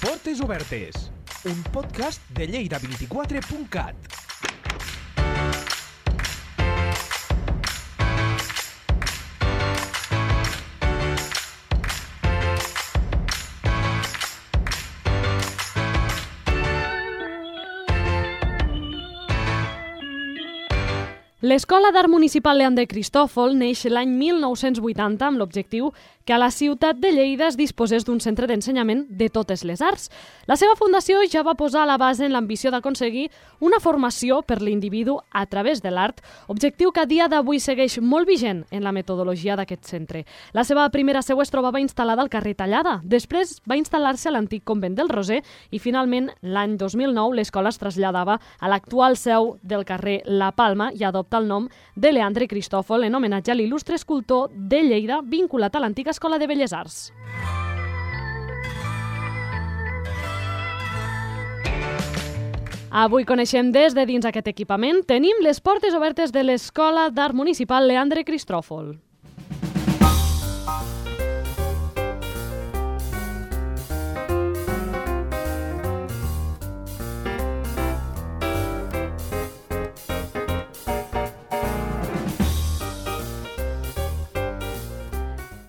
Portes Obertes, un podcast de Lleida24.cat. L'Escola d'Art Municipal Leandre Cristòfol neix l'any 1980 amb l'objectiu que a la ciutat de Lleida es disposés d'un centre d'ensenyament de totes les arts. La seva fundació ja va posar la base en l'ambició d'aconseguir una formació per l'individu a través de l'art, objectiu que a dia d'avui segueix molt vigent en la metodologia d'aquest centre. La seva primera seu es trobava instal·lada al carrer Tallada, després va instal·lar-se a l'antic convent del Roser i finalment l'any 2009 l'escola es traslladava a l'actual seu del carrer La Palma i adopta el nom de Leandre Cristòfol en homenatge a l'il·lustre escultor de Lleida vinculat a l'antiga Escola de Belles Arts. Avui coneixem des de dins aquest equipament. Tenim les portes obertes de l'Escola d'Art Municipal Leandre Cristòfol.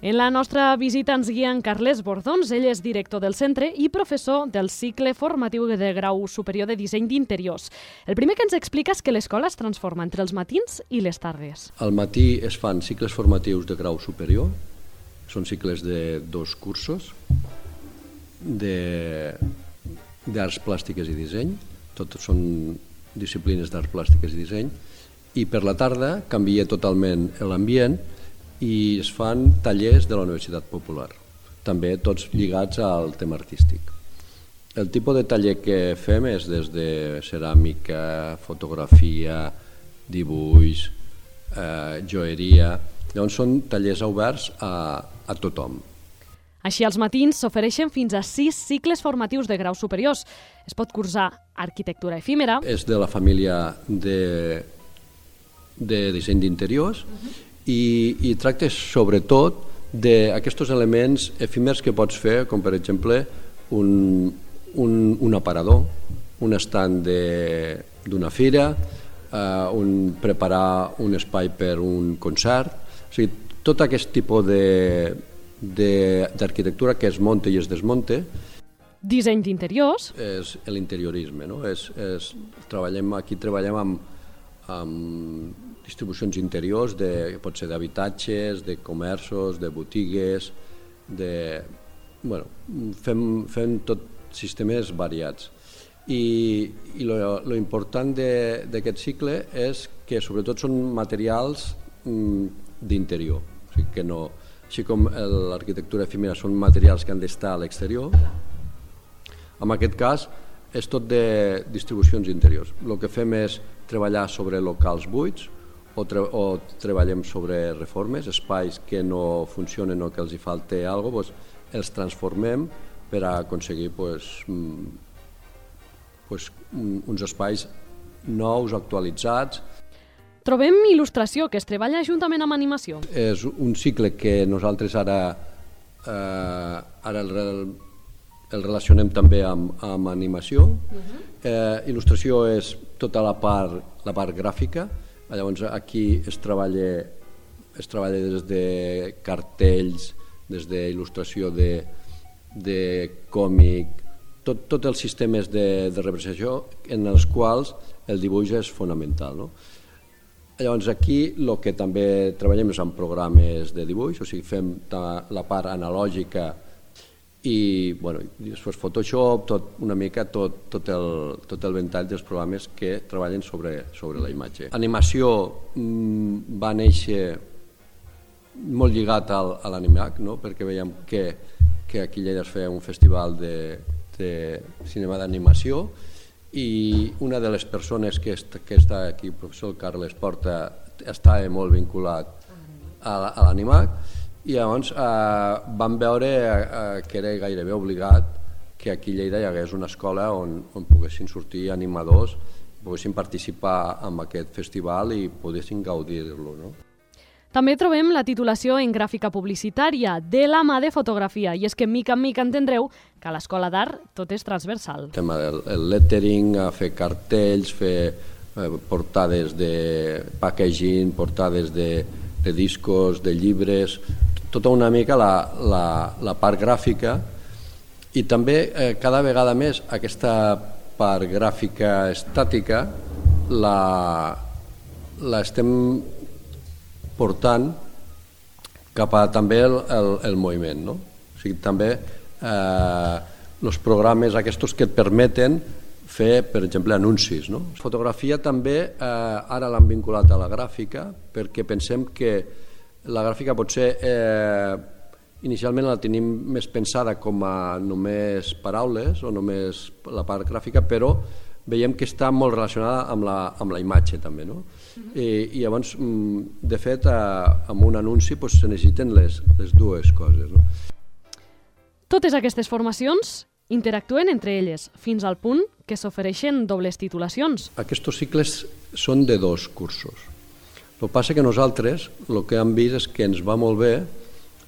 En la nostra visita ens guia en Carles Bordons, ell és director del centre i professor del cicle formatiu de grau superior de disseny d'interiors. El primer que ens explica és que l'escola es transforma entre els matins i les tardes. Al matí es fan cicles formatius de grau superior, són cicles de dos cursos, d'arts plàstiques i disseny, tots són disciplines d'arts plàstiques i disseny, i per la tarda canvia totalment l'ambient i es fan tallers de la Universitat Popular, també tots lligats al tema artístic. El tipus de taller que fem és des de ceràmica, fotografia, dibuix, eh, joeria... Llavors són tallers oberts a, a tothom. Així, als matins s'ofereixen fins a sis cicles formatius de graus superiors. Es pot cursar arquitectura efímera... És de la família de, de disseny d'interiors uh -huh i, i tractes sobretot d'aquests elements efímers que pots fer, com per exemple un, un, un aparador, un estand d'una fira, eh, un, preparar un espai per un concert, o sigui, tot aquest tipus d'arquitectura que es monta i es desmonta Disseny d'interiors. És l'interiorisme, no? És, és, treballem, aquí treballem amb, amb distribucions interiors, de, pot ser d'habitatges, de comerços, de botigues, de, bueno, fem, fem tot sistemes variats. I, i lo, lo important d'aquest cicle és que sobretot són materials mm, d'interior, o sigui que no, així com l'arquitectura efímera són materials que han d'estar a l'exterior, en aquest cas és tot de distribucions interiors. El que fem és treballar sobre locals buits, o, tre o treballem sobre reformes, espais que no funcionen o que els hi falta alguna cosa, doncs els transformem per a aconseguir pues, pues, uns espais nous, actualitzats. Trobem il·lustració, que es treballa juntament amb animació. És un cicle que nosaltres ara, eh, ara el, el relacionem també amb, amb animació. Uh -huh. eh, il·lustració és tota la part, la part gràfica, Llavors aquí es treballa, es treballa des de cartells, des d'il·lustració de, de còmic, tot, tots els sistemes de, de representació en els quals el dibuix és fonamental. No? Llavors aquí el que també treballem és amb programes de dibuix, o sigui fem la part analògica i, bueno, després Photoshop, tot, una mica tot, tot, el, tot el ventall dels programes que treballen sobre, sobre la imatge. Animació mm, va néixer molt lligat al, a l'Animac, no? perquè veiem que, que aquí a Lleida es feia un festival de, de cinema d'animació i una de les persones que, est, que està aquí, el professor Carles Porta, estava molt vinculat a l'Animac i llavors eh, vam veure eh, que era gairebé obligat que aquí a Lleida hi hagués una escola on, on poguessin sortir animadors, poguessin participar en aquest festival i poguessin gaudir-lo. No? També trobem la titulació en gràfica publicitària, de la mà de fotografia, i és que mica en mica entendreu que a l'Escola d'Art tot és transversal. El tema del el lettering, fer cartells, fer eh, portades de packaging, portades de, de discos, de llibres, tota una mica la, la, la part gràfica i també eh, cada vegada més aquesta part gràfica estàtica la, la estem portant cap a també el, el, el moviment. No? O sigui, també eh, els programes aquests que et permeten fer, per exemple, anuncis. No? Fotografia també eh, ara l'han vinculat a la gràfica perquè pensem que la gràfica potser eh, inicialment la tenim més pensada com a només paraules o només la part gràfica, però veiem que està molt relacionada amb la, amb la imatge també. No? I, i llavors, mm, de fet, eh, amb un anunci doncs, se necessiten les, les dues coses. No? Totes aquestes formacions interactuen entre elles, fins al punt que s'ofereixen dobles titulacions. Aquests cicles són de dos cursos. El que passa que nosaltres el que hem vist és que ens va molt bé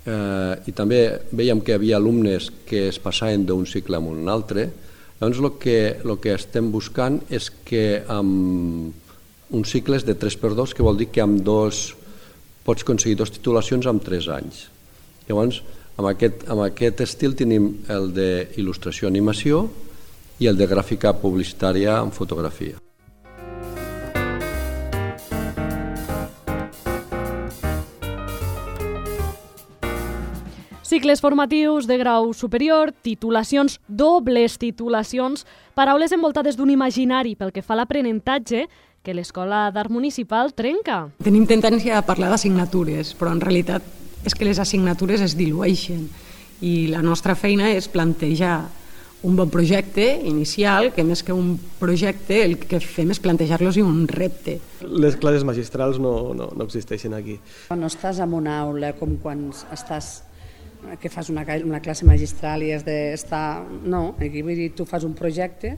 eh, i també veiem que hi havia alumnes que es passaven d'un cicle a un altre, Llavors el que, el que estem buscant és que amb un cicle és de 3x2, que vol dir que amb dos pots aconseguir dues titulacions amb 3 anys. Llavors, amb aquest, amb aquest estil tenim el d'il·lustració animació i el de gràfica publicitària en fotografia. Cicles formatius de grau superior, titulacions, dobles titulacions, paraules envoltades d'un imaginari pel que fa a l'aprenentatge que l'Escola d'Art Municipal trenca. Tenim tendència a parlar d'assignatures, però en realitat és que les assignatures es dilueixen i la nostra feina és plantejar un bon projecte inicial, que més que un projecte el que fem és plantejar-los un repte. Les classes magistrals no, no, no existeixen aquí. No estàs en una aula com quan estàs que fas una, una classe magistral i has d'estar... No, aquí vull dir, tu fas un projecte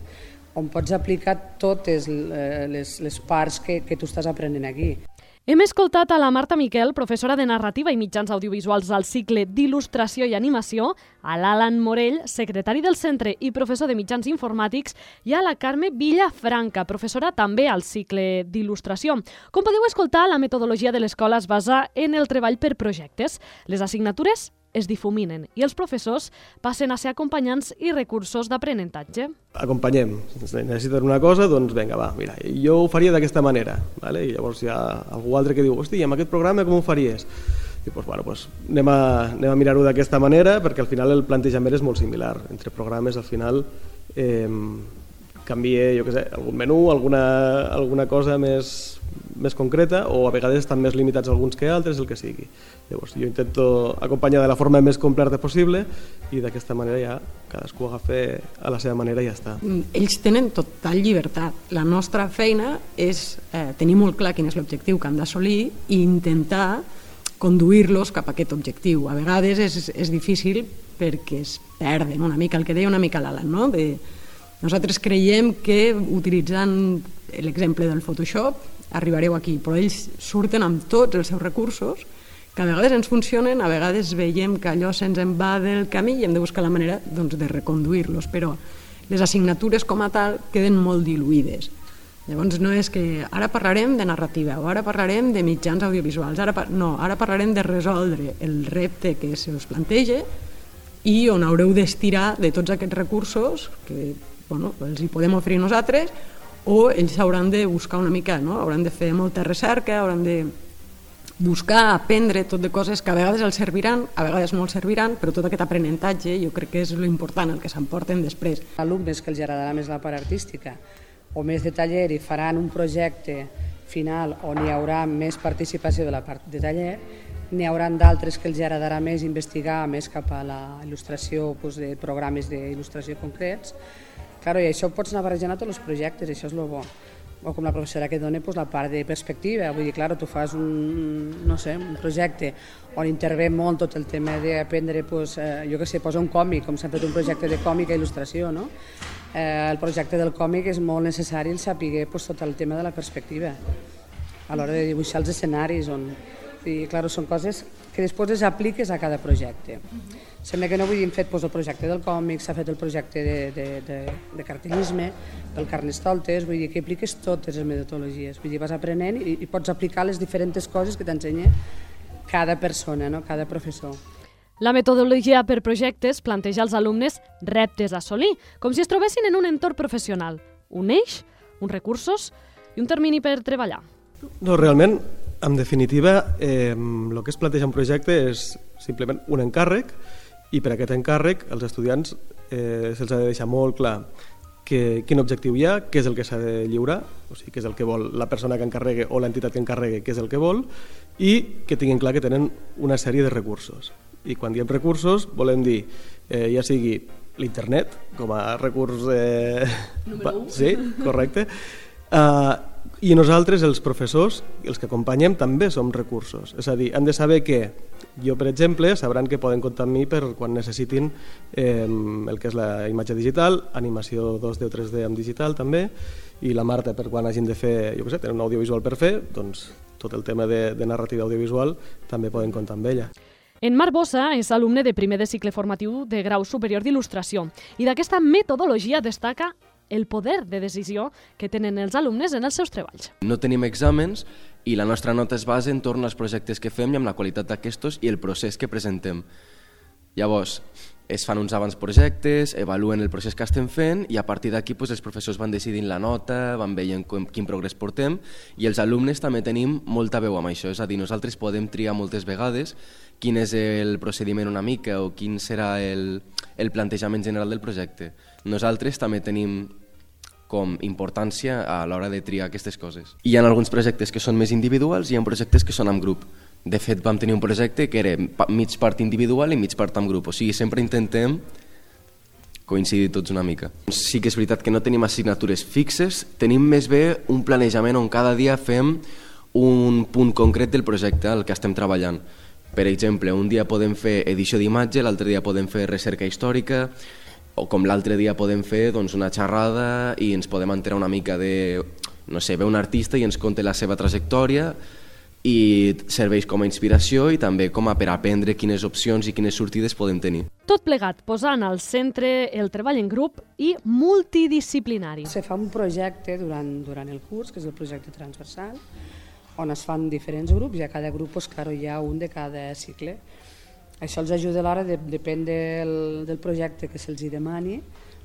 on pots aplicar totes eh, les, les parts que, que tu estàs aprenent aquí. Hem escoltat a la Marta Miquel, professora de narrativa i mitjans audiovisuals al cicle d'il·lustració i animació, a l'Alan Morell, secretari del centre i professor de mitjans informàtics, i a la Carme Villafranca, professora també al cicle d'il·lustració. Com podeu escoltar, la metodologia de l'escola es basa en el treball per projectes. Les assignatures es difuminen i els professors passen a ser acompanyants i recursos d'aprenentatge. Acompanyem. Si necessiten una cosa, doncs vinga, va, mira, jo ho faria d'aquesta manera. Vale? I llavors hi ha algú altre que diu, hosti, amb aquest programa com ho faries? I doncs, bueno, doncs anem a, anem a mirar-ho d'aquesta manera perquè al final el plantejament és molt similar. Entre programes al final eh, canvia, jo què sé, algun menú, alguna, alguna cosa més, més concreta o a vegades estan més limitats alguns que altres, el que sigui. Llavors jo intento acompanyar de la forma més completa possible i d'aquesta manera ja cadascú agafa a la seva manera i ja està. Mm, ells tenen total llibertat. La nostra feina és eh, tenir molt clar quin és l'objectiu que han d'assolir i intentar conduir-los cap a aquest objectiu. A vegades és, és difícil perquè es perden una mica, el que deia una mica l'Alan, no? de, nosaltres creiem que utilitzant l'exemple del Photoshop arribareu aquí, però ells surten amb tots els seus recursos que a vegades ens funcionen, a vegades veiem que allò se'ns en va del camí i hem de buscar la manera doncs, de reconduir-los, però les assignatures com a tal queden molt diluïdes. Llavors no és que ara parlarem de narrativa o ara parlarem de mitjans audiovisuals, ara no, ara parlarem de resoldre el repte que se us planteja i on haureu d'estirar de tots aquests recursos que bueno, els hi podem oferir nosaltres o ells hauran de buscar una mica, no? hauran de fer molta recerca, hauran de buscar, aprendre tot de coses que a vegades els serviran, a vegades no els serviran, però tot aquest aprenentatge jo crec que és important, el que s'emporten després. Alumnes que els agradarà més la part artística o més de taller i faran un projecte final on hi haurà més participació de la part de taller, n'hi haurà d'altres que els agradarà més investigar més cap a la il·lustració doncs, de programes d'il·lustració concrets, Claro, i això ho pots anar barrejant a tots els projectes, això és el bo. O com la professora que dona pues, la part de perspectiva, vull dir, claro, tu fas un, no sé, un projecte on intervé molt tot el tema d'aprendre, pues, eh, jo que sé, posa un còmic, com s'ha fet un projecte de còmic i il·lustració, no? Eh, el projecte del còmic és molt necessari el saber pues, tot el tema de la perspectiva a l'hora de dibuixar els escenaris on I, clar, són coses que després les apliques a cada projecte. Sembla que no vull dir, hem fet pues, el projecte del còmic, s'ha fet el projecte de, de, de, de cartellisme, del Carnestoltes, vull dir que apliques totes les metodologies, vull dir, vas aprenent i, i pots aplicar les diferents coses que t'ensenya cada persona, no? cada professor. La metodologia per projectes planteja als alumnes reptes a assolir, com si es trobessin en un entorn professional, un eix, uns recursos i un termini per treballar. No, realment, en definitiva, eh, el que es planteja un projecte és simplement un encàrrec i per aquest encàrrec els estudiants eh, se'ls ha de deixar molt clar que, quin objectiu hi ha, què és el que s'ha de lliurar, o sigui, què és el que vol la persona que encarregue o l'entitat que encarregue, què és el que vol, i que tinguin clar que tenen una sèrie de recursos. I quan diem recursos volem dir, eh, ja sigui l'internet com a recurs... Eh, Número 1. Sí, correcte. Uh, i nosaltres, els professors, els que acompanyem, també som recursos. És a dir, han de saber que jo, per exemple, sabran que poden comptar amb mi per quan necessitin eh, el que és la imatge digital, animació 2D o 3D en digital també, i la Marta per quan hagin de fer, jo què sé, tenen un audiovisual per fer, doncs tot el tema de, de narrativa audiovisual també poden comptar amb ella. En Marc Bossa és alumne de primer de cicle formatiu de grau superior d'il·lustració i d'aquesta metodologia destaca el poder de decisió que tenen els alumnes en els seus treballs. No tenim exàmens i la nostra nota es basa entorn als projectes que fem i amb la qualitat d'aquestos i el procés que presentem. Llavors, es fan uns abans projectes, evaluen el procés que estem fent i a partir d'aquí pues, els professors van decidint la nota, van veient com, quin progrés portem i els alumnes també tenim molta veu amb això, és a dir, nosaltres podem triar moltes vegades quin és el procediment una mica o quin serà el, el plantejament general del projecte. Nosaltres també tenim com importància a l'hora de triar aquestes coses. Hi ha alguns projectes que són més individuals i hi ha projectes que són en grup. De fet, vam tenir un projecte que era mig part individual i mig part en grup. O sigui, sempre intentem coincidir tots una mica. Sí que és veritat que no tenim assignatures fixes, tenim més bé un planejament on cada dia fem un punt concret del projecte al que estem treballant. Per exemple, un dia podem fer edició d'imatge, l'altre dia podem fer recerca històrica, o com l'altre dia podem fer doncs, una xerrada i ens podem enterar una mica de, no sé, ve un artista i ens conta la seva trajectòria i serveix com a inspiració i també com a per aprendre quines opcions i quines sortides podem tenir. Tot plegat posant al centre el treball en grup i multidisciplinari. Se fa un projecte durant, durant el curs, que és el projecte transversal, on es fan diferents grups i a cada grup pues, claro, hi ha un de cada cicle. Això els ajuda a l'hora, de, depèn del, del projecte que se'ls demani,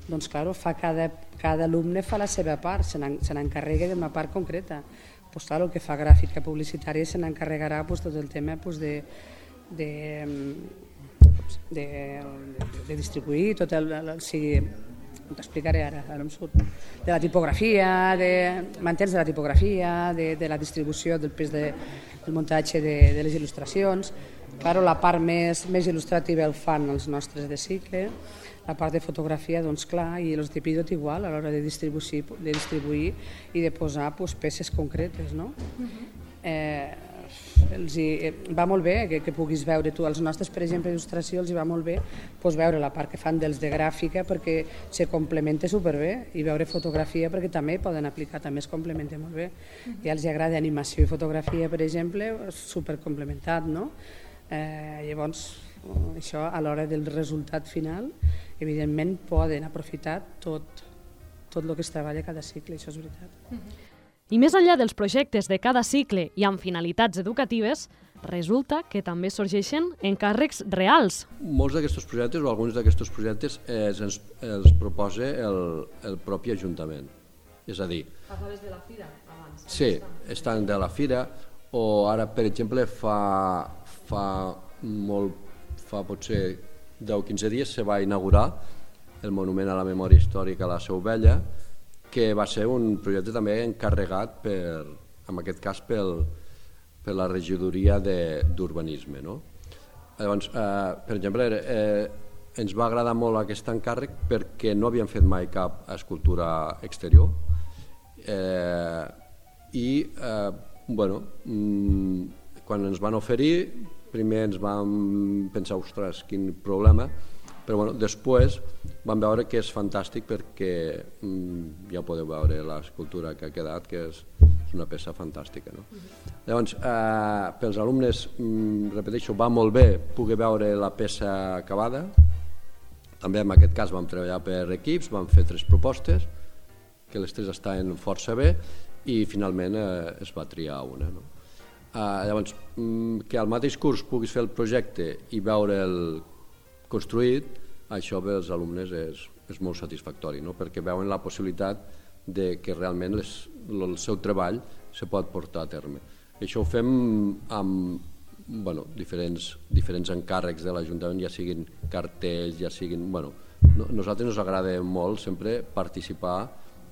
doncs claro, fa cada, cada alumne fa la seva part, se n'encarrega d'una part concreta. Pues, claro, el que fa gràfica publicitària se n'encarregarà pues, tot el tema pues, de, de, de, de, de distribuir tot el, el, el t'explicaré ara, ara em surt, de la tipografia, de mantens de la tipografia, de, de la distribució del pes de, del muntatge de, de les il·lustracions. Claro, la part més, més il·lustrativa el fan els nostres de cicle, la part de fotografia, doncs clar, i els de pilot igual, a l'hora de distribuir, de distribuir i de posar pues, peces concretes, no? Uh -huh. eh, els hi, eh, va molt bé que, que puguis veure tu, els nostres, per exemple, il·lustració, els hi va molt bé pues, veure la part que fan dels de gràfica perquè se complementa superbé i veure fotografia perquè també poden aplicar, també es complementa molt bé. I els agrada animació i fotografia, per exemple, supercomplementat, no? Eh, llavors, això a l'hora del resultat final, evidentment poden aprofitar tot, tot el que es treballa cada cicle, això és veritat. I més enllà dels projectes de cada cicle i amb finalitats educatives, resulta que també sorgeixen encàrrecs reals. Molts d'aquests projectes o alguns d'aquests projectes eh, ens, els proposa el, el propi Ajuntament. És a dir... Parlaves de la fira abans. Sí, estan de la fira o ara, per exemple, fa, fa molt, fa potser 10-15 dies se va inaugurar el Monument a la Memòria Històrica a la Seu Vella, que va ser un projecte també encarregat per, en aquest cas pel, per la regidoria d'urbanisme. No? Llavors, eh, per exemple, eh, ens va agradar molt aquest encàrrec perquè no havíem fet mai cap escultura exterior eh, i eh, bueno, mm, quan ens van oferir primer ens vam pensar, ostres, quin problema, però bueno, després vam veure que és fantàstic perquè mm, ja podeu veure l'escultura que ha quedat, que és, és una peça fantàstica. No? Llavors, eh, pels alumnes, mm, repeteixo, va molt bé poder veure la peça acabada. També en aquest cas vam treballar per equips, vam fer tres propostes, que les tres estaven força bé, i finalment eh, es va triar una. No? Eh, llavors, mm, que al mateix curs puguis fer el projecte i veure el construït, això per als alumnes és, és molt satisfactori, no? perquè veuen la possibilitat de que realment les, el seu treball se pot portar a terme. Això ho fem amb bueno, diferents, diferents encàrrecs de l'Ajuntament, ja siguin cartells, ja siguin... Bueno, no, nosaltres ens agrada molt sempre participar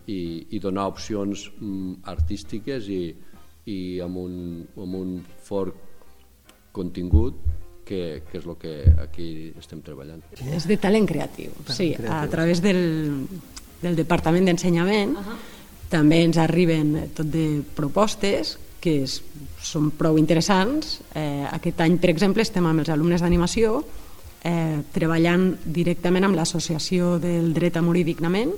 i, i donar opcions mm, artístiques i, i amb, un, amb un fort contingut que, que és el que aquí estem treballant. És de talent creatiu, sí, a través del, del Departament d'Ensenyament uh -huh. també ens arriben tot de propostes que és, són prou interessants. Eh, aquest any, per exemple, estem amb els alumnes d'animació eh, treballant directament amb l'Associació del Dret a Morir Dignament.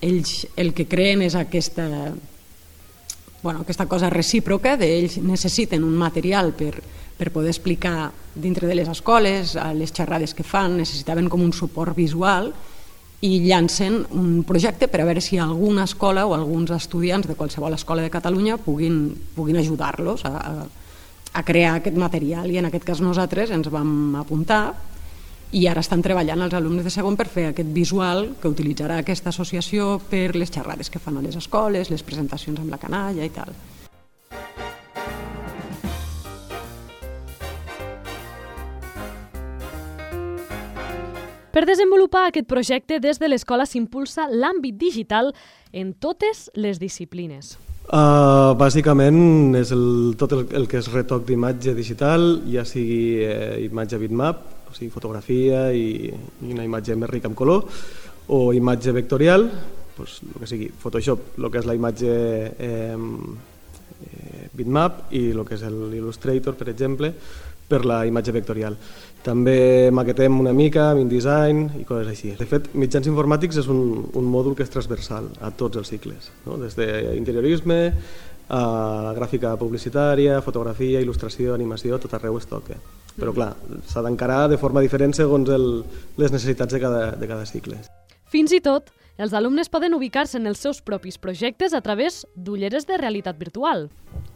Ells el que creen és aquesta, bueno, aquesta cosa recíproca d'ells necessiten un material per, per poder explicar dintre de les escoles, a les xerrades que fan, necessitaven com un suport visual i llancen un projecte per a veure si alguna escola o alguns estudiants de qualsevol escola de Catalunya puguin, puguin ajudar-los a, a, a crear aquest material i en aquest cas nosaltres ens vam apuntar i ara estan treballant els alumnes de segon per fer aquest visual que utilitzarà aquesta associació per les xerrades que fan a les escoles, les presentacions amb la canalla i tal. Per desenvolupar aquest projecte, des de l'escola s'impulsa l'àmbit digital en totes les disciplines. Uh, bàsicament és el, tot el, el que és retoc d'imatge digital, ja sigui eh, imatge bitmap, o sigui fotografia i, i una imatge més rica en color, o imatge vectorial, pues, el que sigui Photoshop, el que és la imatge eh, bitmap i el que és l'Illustrator, per exemple, per la imatge vectorial. També maquetem una mica amb InDesign i coses així. De fet, mitjans informàtics és un, un mòdul que és transversal a tots els cicles, no? des d'interiorisme a gràfica publicitària, fotografia, il·lustració, animació, tot arreu es toca. Però clar, s'ha d'encarar de forma diferent segons el, les necessitats de cada, de cada cicle. Fins i tot, els alumnes poden ubicar-se en els seus propis projectes a través d'ulleres de realitat virtual.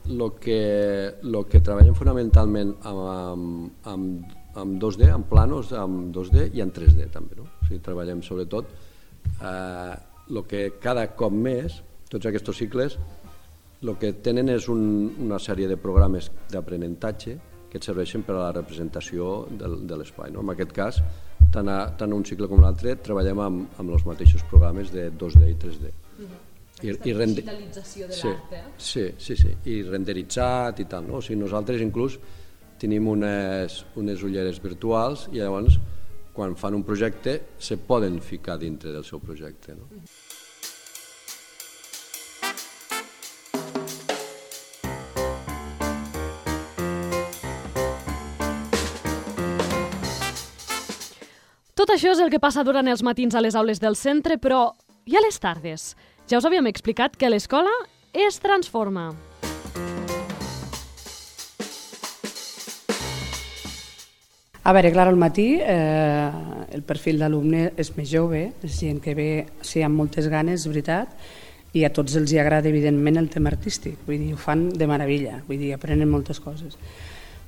Lo que, lo que treballem fonamentalment amb, amb, amb amb 2D, amb planos, amb 2D i en 3D també. No? O sigui, treballem sobretot eh, el que cada cop més, tots aquests cicles, el que tenen és un, una sèrie de programes d'aprenentatge que et serveixen per a la representació del, de l'espai. No? En aquest cas, tant, a, tant un cicle com l'altre, treballem amb, amb els mateixos programes de 2D i 3D. Uh -huh. I, i rende... digitalització de sí, l'art, eh? Sí, sí, sí, i renderitzat i tal. No? O sigui, nosaltres inclús tenim unes, unes ulleres virtuals i llavors quan fan un projecte se poden ficar dintre del seu projecte. No? Tot això és el que passa durant els matins a les aules del centre, però i a les tardes? Ja us havíem explicat que l'escola es transforma. A veure, clar, al matí eh, el perfil d'alumne és més jove, és gent que ve sí, amb moltes ganes, és veritat, i a tots els hi agrada, evidentment, el tema artístic. Vull dir, ho fan de meravella, vull dir, aprenen moltes coses.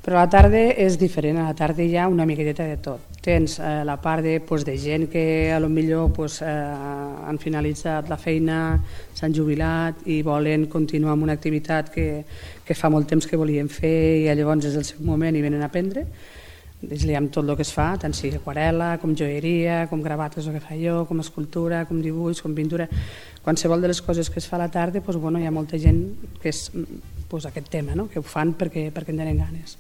Però a la tarda és diferent, a la tarda hi ha una miqueta de tot. Tens eh, la part de, pues, de gent que a lo millor pues, eh, han finalitzat la feina, s'han jubilat i volen continuar amb una activitat que, que fa molt temps que volien fer i llavors és el seu moment i venen a aprendre és amb tot el que es fa, tant sigui aquarela, com joieria, com gravat, que és el que fa jo, com escultura, com dibuix, com pintura, qualsevol de les coses que es fa a la tarda, doncs, bueno, hi ha molta gent que és doncs, aquest tema, no? que ho fan perquè, perquè en tenen ganes.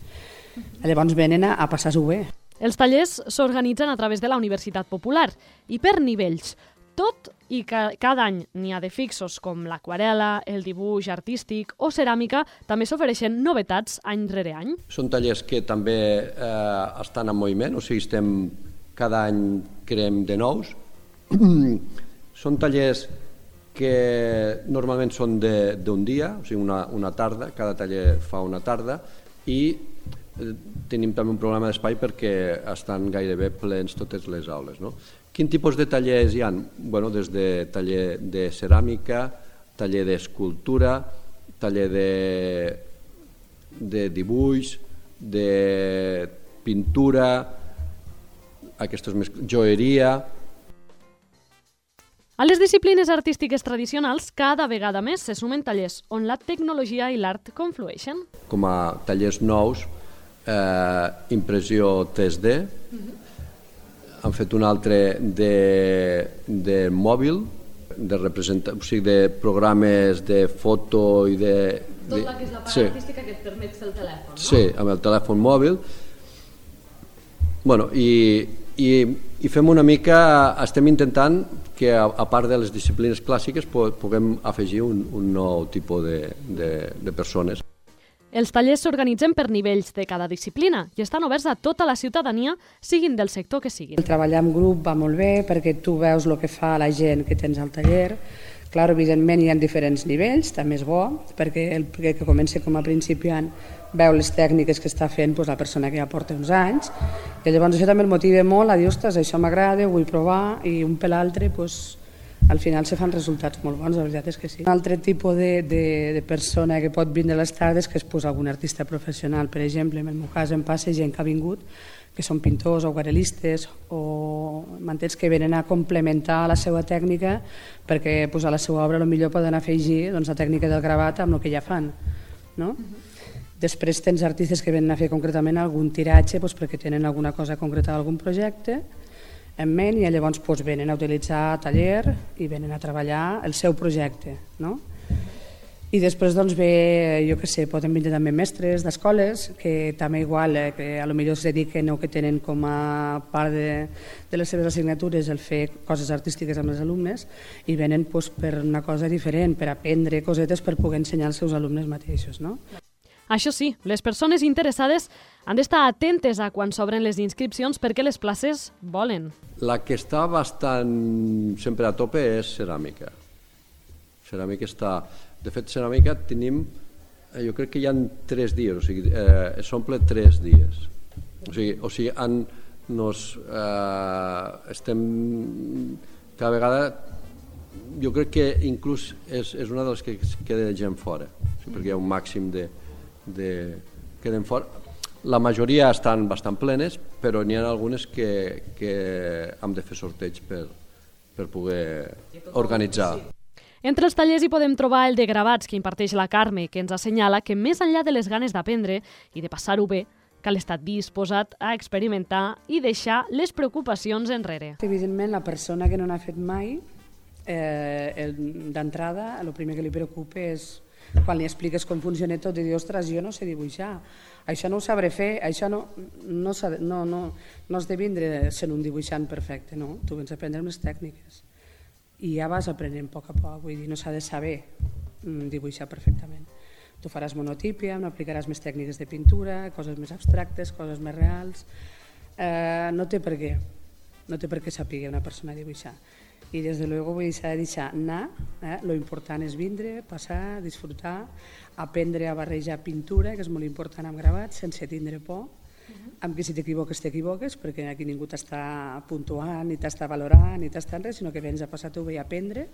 Llavors venen a, a passar-s'ho bé. Els tallers s'organitzen a través de la Universitat Popular i per nivells tot i que cada any n'hi ha de fixos com l'aquarela, el dibuix artístic o ceràmica, també s'ofereixen novetats any rere any. Són tallers que també eh, estan en moviment, o sigui, estem cada any creem de nous. Són tallers que normalment són d'un dia, o sigui, una, una tarda, cada taller fa una tarda, i eh, tenim també un problema d'espai perquè estan gairebé plens totes les aules. No? Quin tipus de tallers hi ha? Bueno, des de taller de ceràmica, taller d'escultura, taller de, de dibuix, de pintura, aquestes més, joieria, A les disciplines artístiques tradicionals, cada vegada més se sumen tallers on la tecnologia i l'art conflueixen. com a tallers nous, eh, impressió 3D, han fet un altre de, de mòbil, de, representa, o sigui, de programes de foto i de... de sí, artística que et permet fer el telèfon, sí, amb el telèfon mòbil. Bueno, i, i, i fem una mica, estem intentant que a, a part de les disciplines clàssiques puguem afegir un, un nou tipus de, de, de persones. Els tallers s'organitzen per nivells de cada disciplina i estan oberts a tota la ciutadania, siguin del sector que siguin. El treballar en grup va molt bé perquè tu veus el que fa la gent que tens al taller. Clar, evidentment hi ha diferents nivells, també és bo, perquè el que comença com a principiant veu les tècniques que està fent doncs, la persona que ja porta uns anys, i llavors això també el motiva molt a dir, ostres, això m'agrada, vull provar, i un per l'altre, doncs, al final se fan resultats molt bons, la veritat és que sí. Un altre tipus de, de, de persona que pot vindre a les tardes que és pues, algun artista professional, per exemple, en el meu cas em passa gent que ha vingut que són pintors o aquarel·listes o mantens que venen a complementar la seva tècnica perquè pues, a la seva obra millor poden afegir doncs, la tècnica del gravat amb el que ja fan. No? Després tens artistes que venen a fer concretament algun tiratge doncs, perquè tenen alguna cosa concreta d'algun projecte en ment i llavors doncs, venen a utilitzar taller i venen a treballar el seu projecte. No? I després doncs ve, jo que sé, poden vindre també mestres d'escoles que també igual, eh, que a lo millor es dediquen o que tenen com a part de, de les seves assignatures el fer coses artístiques amb els alumnes i venen doncs, per una cosa diferent, per aprendre cosetes per poder ensenyar als seus alumnes mateixos. No? Això sí, les persones interessades han d'estar atentes a quan s'obren les inscripcions perquè les places volen. La que està bastant sempre a tope és ceràmica. Ceràmica està... De fet, ceràmica tenim, eh, jo crec que hi ha tres dies, o sigui, eh, s'omple tres dies. O sigui, o sigui han, nos, eh, estem cada vegada jo crec que inclús és, és una de les que queda gent fora, o sigui, perquè hi ha un màxim de, de queden fora. La majoria estan bastant plenes, però n'hi ha algunes que, que hem de fer sorteig per, per poder organitzar. Entre els tallers hi podem trobar el de gravats que imparteix la Carme, que ens assenyala que més enllà de les ganes d'aprendre i de passar-ho bé, cal estar disposat a experimentar i deixar les preocupacions enrere. Evidentment, la persona que no n'ha fet mai, eh, d'entrada, el primer que li preocupa és quan li expliques com funciona tot i dir, ostres, jo no sé dibuixar, això no ho sabré fer, això no, no, no, no, no has de vindre sent un dibuixant perfecte, no, tu vens a aprendre les tècniques i ja vas aprenent a poc a poc, vull dir, no s'ha de saber mm, dibuixar perfectament. Tu faràs monotípia, no aplicaràs més tècniques de pintura, coses més abstractes, coses més reals. Eh, no té per què, no té per què saber una persona dibuixar. I des de luego s'ha de deixar anar, eh? lo important és vindre, passar, disfrutar, aprendre a barrejar pintura, que és molt important amb gravat, sense tindre por, amb que si t'equivoques, t'equivoques, perquè aquí ningú t'està puntuant, ni t'està valorant, ni t'està res, sinó que vens a passar-t'ho bé i a aprendre,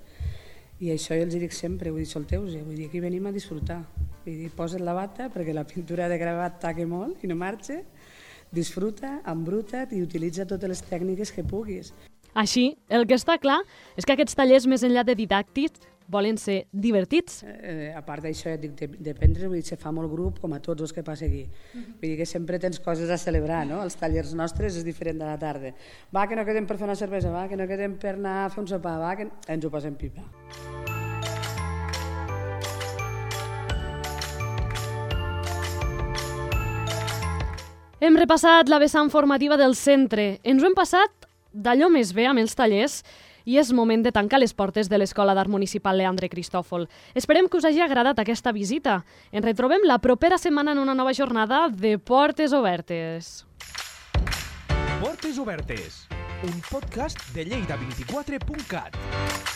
i això jo els dic sempre, vull dir, solteu-vos, vull dir, aquí venim a disfrutar. Vull dir, posa't la bata perquè la pintura de gravat taque molt i no marxa, disfruta, embruta't i utilitza totes les tècniques que puguis. Així, el que està clar és que aquests tallers, més enllà de didàctics, volen ser divertits. Eh, a part d'això, ja et dic, de, dependre, vull dir, se fa molt grup, com a tots els que passa aquí. Vull dir que sempre tens coses a celebrar, no? Els tallers nostres és diferent de la tarda. Va, que no quedem per fer una cervesa, va, que no quedem per anar a fer un sopar, va, que ens ho passem pipa. Hem repassat la vessant formativa del centre. Ens ho hem passat d'allò més bé amb els tallers i és moment de tancar les portes de l'Escola d'Art Municipal Leandre Cristòfol. Esperem que us hagi agradat aquesta visita. Ens retrobem la propera setmana en una nova jornada de Portes Obertes. Portes Obertes, un podcast de Lleida24.cat.